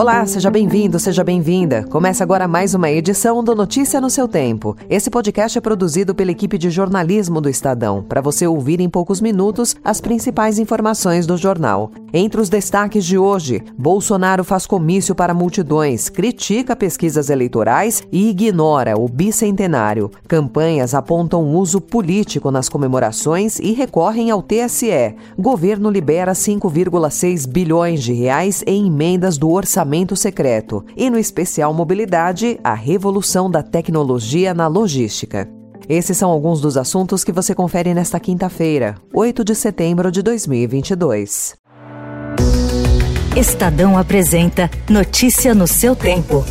Olá, seja bem-vindo, seja bem-vinda. Começa agora mais uma edição do Notícia no seu Tempo. Esse podcast é produzido pela equipe de jornalismo do Estadão, para você ouvir em poucos minutos as principais informações do jornal. Entre os destaques de hoje, Bolsonaro faz comício para multidões, critica pesquisas eleitorais e ignora o bicentenário. Campanhas apontam uso político nas comemorações e recorrem ao TSE. Governo libera 5,6 bilhões de reais em emendas do orçamento orçamento secreto e no especial mobilidade, a revolução da tecnologia na logística. Esses são alguns dos assuntos que você confere nesta quinta-feira, 8 de setembro de 2022. Estadão apresenta Notícia no seu tempo.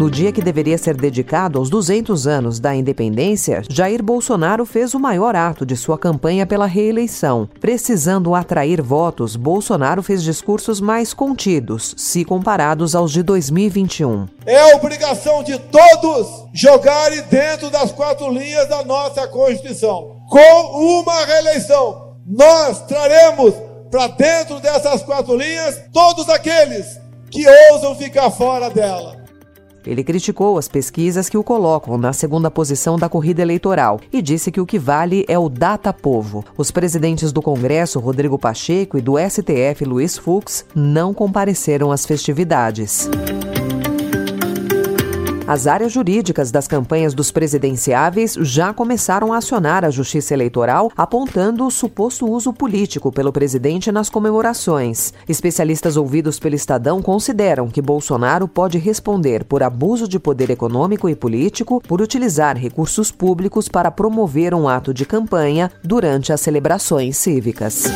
No dia que deveria ser dedicado aos 200 anos da independência, Jair Bolsonaro fez o maior ato de sua campanha pela reeleição. Precisando atrair votos, Bolsonaro fez discursos mais contidos, se comparados aos de 2021. É obrigação de todos jogarem dentro das quatro linhas da nossa Constituição. Com uma reeleição, nós traremos para dentro dessas quatro linhas todos aqueles que ousam ficar fora dela. Ele criticou as pesquisas que o colocam na segunda posição da corrida eleitoral e disse que o que vale é o data povo. Os presidentes do Congresso, Rodrigo Pacheco, e do STF, Luiz Fux, não compareceram às festividades. As áreas jurídicas das campanhas dos presidenciáveis já começaram a acionar a Justiça Eleitoral, apontando o suposto uso político pelo presidente nas comemorações. Especialistas ouvidos pelo Estadão consideram que Bolsonaro pode responder por abuso de poder econômico e político por utilizar recursos públicos para promover um ato de campanha durante as celebrações cívicas.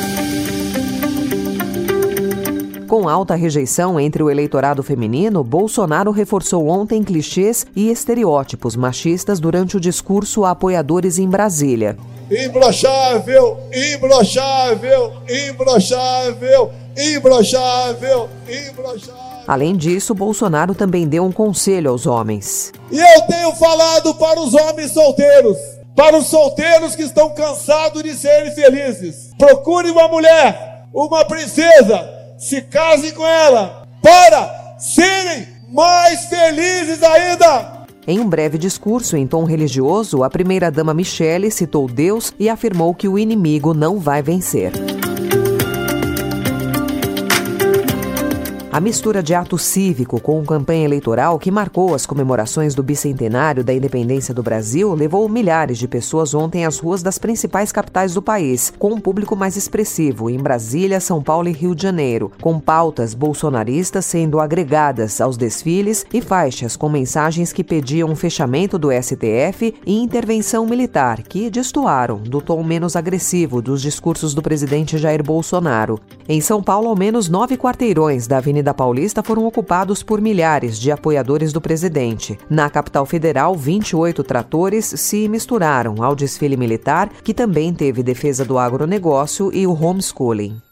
Com alta rejeição entre o eleitorado feminino, Bolsonaro reforçou ontem clichês e estereótipos machistas durante o discurso a apoiadores em Brasília. Imbrochável, imbrochável, imbrochável, imbrochável, imbrochável. Além disso, Bolsonaro também deu um conselho aos homens. E eu tenho falado para os homens solteiros, para os solteiros que estão cansados de serem felizes. Procure uma mulher, uma princesa, se casem com ela para serem mais felizes ainda. Em um breve discurso em tom religioso, a primeira-dama Michele citou Deus e afirmou que o inimigo não vai vencer. A mistura de ato cívico com campanha eleitoral que marcou as comemorações do bicentenário da independência do Brasil levou milhares de pessoas ontem às ruas das principais capitais do país, com um público mais expressivo em Brasília, São Paulo e Rio de Janeiro, com pautas bolsonaristas sendo agregadas aos desfiles e faixas com mensagens que pediam o fechamento do STF e intervenção militar, que destoaram do tom menos agressivo dos discursos do presidente Jair Bolsonaro. Em São Paulo, ao menos nove quarteirões da Avenida Paulista foram ocupados por milhares de apoiadores do presidente. Na capital federal, 28 tratores se misturaram ao desfile militar, que também teve defesa do agronegócio e o homeschooling.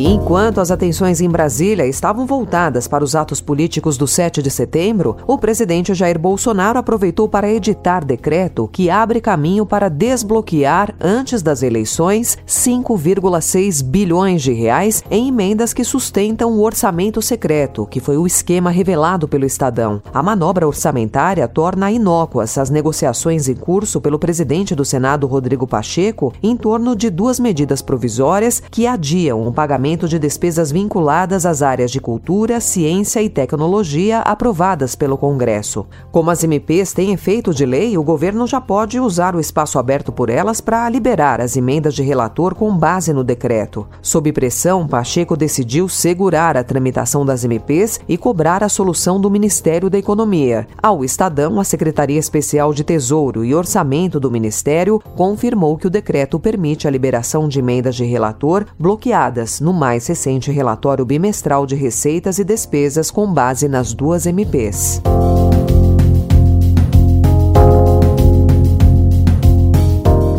E enquanto as atenções em Brasília estavam voltadas para os atos políticos do 7 de setembro, o presidente Jair Bolsonaro aproveitou para editar decreto que abre caminho para desbloquear, antes das eleições, 5,6 bilhões de reais em emendas que sustentam o orçamento secreto, que foi o esquema revelado pelo Estadão. A manobra orçamentária torna inócuas as negociações em curso pelo presidente do Senado, Rodrigo Pacheco, em torno de duas medidas provisórias que adiam o pagamento de despesas vinculadas às áreas de cultura, ciência e tecnologia aprovadas pelo Congresso. Como as MPs têm efeito de lei, o governo já pode usar o espaço aberto por elas para liberar as emendas de relator com base no decreto. Sob pressão, Pacheco decidiu segurar a tramitação das MPs e cobrar a solução do Ministério da Economia. Ao Estadão, a Secretaria Especial de Tesouro e Orçamento do Ministério confirmou que o decreto permite a liberação de emendas de relator bloqueadas no mais recente relatório bimestral de receitas e despesas com base nas duas MPs.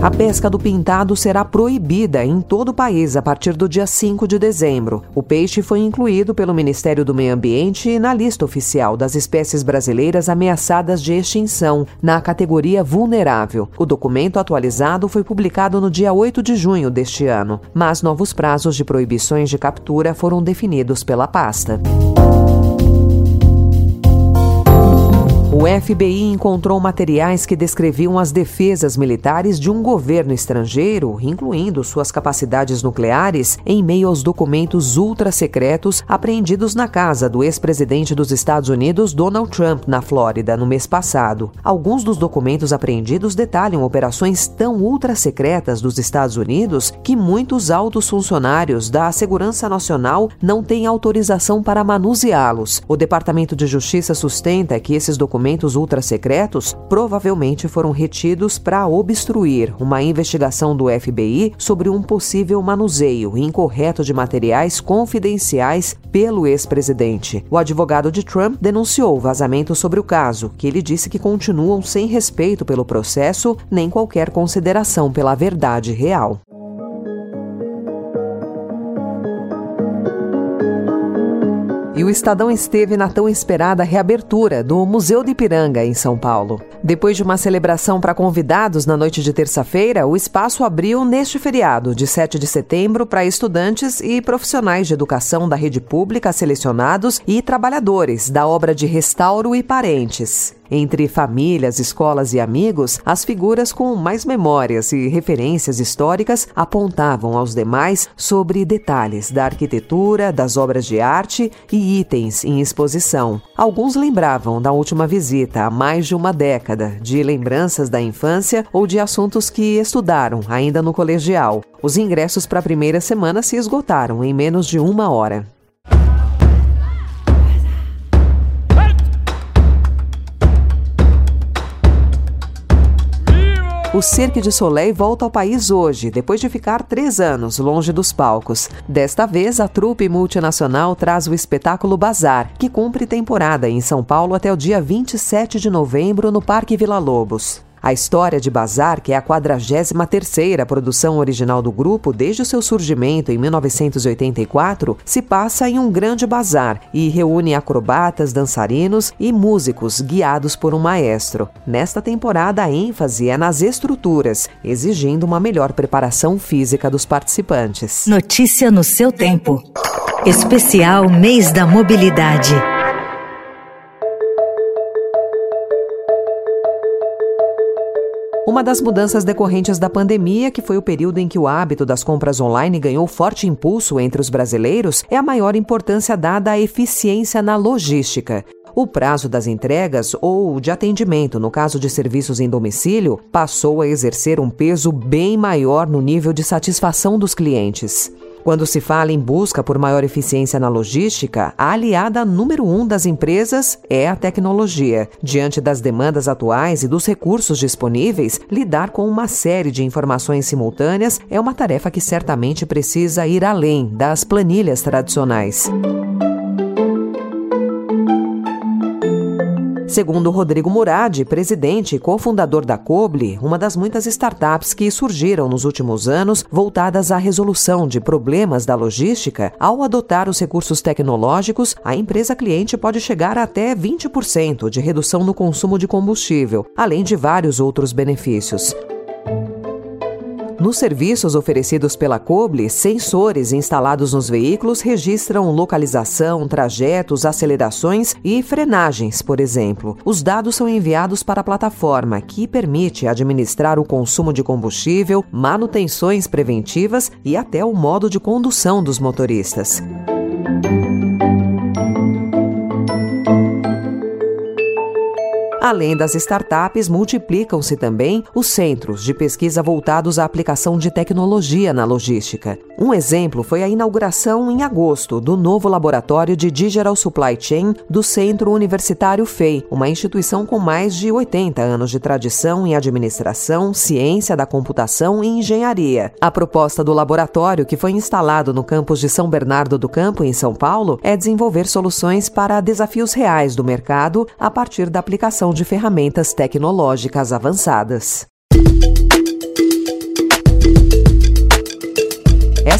A pesca do pintado será proibida em todo o país a partir do dia 5 de dezembro. O peixe foi incluído pelo Ministério do Meio Ambiente na lista oficial das espécies brasileiras ameaçadas de extinção, na categoria vulnerável. O documento atualizado foi publicado no dia 8 de junho deste ano, mas novos prazos de proibições de captura foram definidos pela pasta. O FBI encontrou materiais que descreviam as defesas militares de um governo estrangeiro, incluindo suas capacidades nucleares, em meio aos documentos ultra-secretos apreendidos na casa do ex-presidente dos Estados Unidos, Donald Trump, na Flórida, no mês passado. Alguns dos documentos apreendidos detalham operações tão ultra-secretas dos Estados Unidos que muitos altos funcionários da Segurança Nacional não têm autorização para manuseá-los. O Departamento de Justiça sustenta que esses documentos documentos ultrasecretos provavelmente foram retidos para obstruir uma investigação do FBI sobre um possível manuseio incorreto de materiais confidenciais pelo ex-presidente. O advogado de Trump denunciou vazamentos sobre o caso, que ele disse que continuam sem respeito pelo processo nem qualquer consideração pela verdade real. E o Estadão esteve na tão esperada reabertura do Museu de Ipiranga, em São Paulo. Depois de uma celebração para convidados na noite de terça-feira, o espaço abriu neste feriado, de 7 de setembro, para estudantes e profissionais de educação da rede pública selecionados e trabalhadores da obra de restauro e parentes. Entre famílias, escolas e amigos, as figuras com mais memórias e referências históricas apontavam aos demais sobre detalhes da arquitetura, das obras de arte e itens em exposição. Alguns lembravam da última visita há mais de uma década, de lembranças da infância ou de assuntos que estudaram ainda no colegial. Os ingressos para a primeira semana se esgotaram em menos de uma hora. O Cirque de Soleil volta ao país hoje, depois de ficar três anos longe dos palcos. Desta vez, a trupe multinacional traz o espetáculo Bazar, que cumpre temporada em São Paulo até o dia 27 de novembro no Parque Vila Lobos. A história de Bazar, que é a 43ª produção original do grupo desde o seu surgimento em 1984, se passa em um grande bazar e reúne acrobatas, dançarinos e músicos guiados por um maestro. Nesta temporada, a ênfase é nas estruturas, exigindo uma melhor preparação física dos participantes. Notícia no seu tempo. Especial Mês da Mobilidade. Uma das mudanças decorrentes da pandemia, que foi o período em que o hábito das compras online ganhou forte impulso entre os brasileiros, é a maior importância dada à eficiência na logística. O prazo das entregas ou de atendimento, no caso de serviços em domicílio, passou a exercer um peso bem maior no nível de satisfação dos clientes. Quando se fala em busca por maior eficiência na logística, a aliada número um das empresas é a tecnologia. Diante das demandas atuais e dos recursos disponíveis, lidar com uma série de informações simultâneas é uma tarefa que certamente precisa ir além das planilhas tradicionais. Segundo Rodrigo Murad, presidente e cofundador da Coble, uma das muitas startups que surgiram nos últimos anos voltadas à resolução de problemas da logística, ao adotar os recursos tecnológicos, a empresa cliente pode chegar até 20% de redução no consumo de combustível, além de vários outros benefícios. Nos serviços oferecidos pela Coble, sensores instalados nos veículos registram localização, trajetos, acelerações e frenagens, por exemplo. Os dados são enviados para a plataforma, que permite administrar o consumo de combustível, manutenções preventivas e até o modo de condução dos motoristas. Além das startups, multiplicam-se também os centros de pesquisa voltados à aplicação de tecnologia na logística. Um exemplo foi a inauguração em agosto do novo laboratório de Digital Supply Chain do Centro Universitário FEI, uma instituição com mais de 80 anos de tradição em administração, ciência da computação e engenharia. A proposta do laboratório, que foi instalado no campus de São Bernardo do Campo, em São Paulo, é desenvolver soluções para desafios reais do mercado a partir da aplicação de ferramentas tecnológicas avançadas.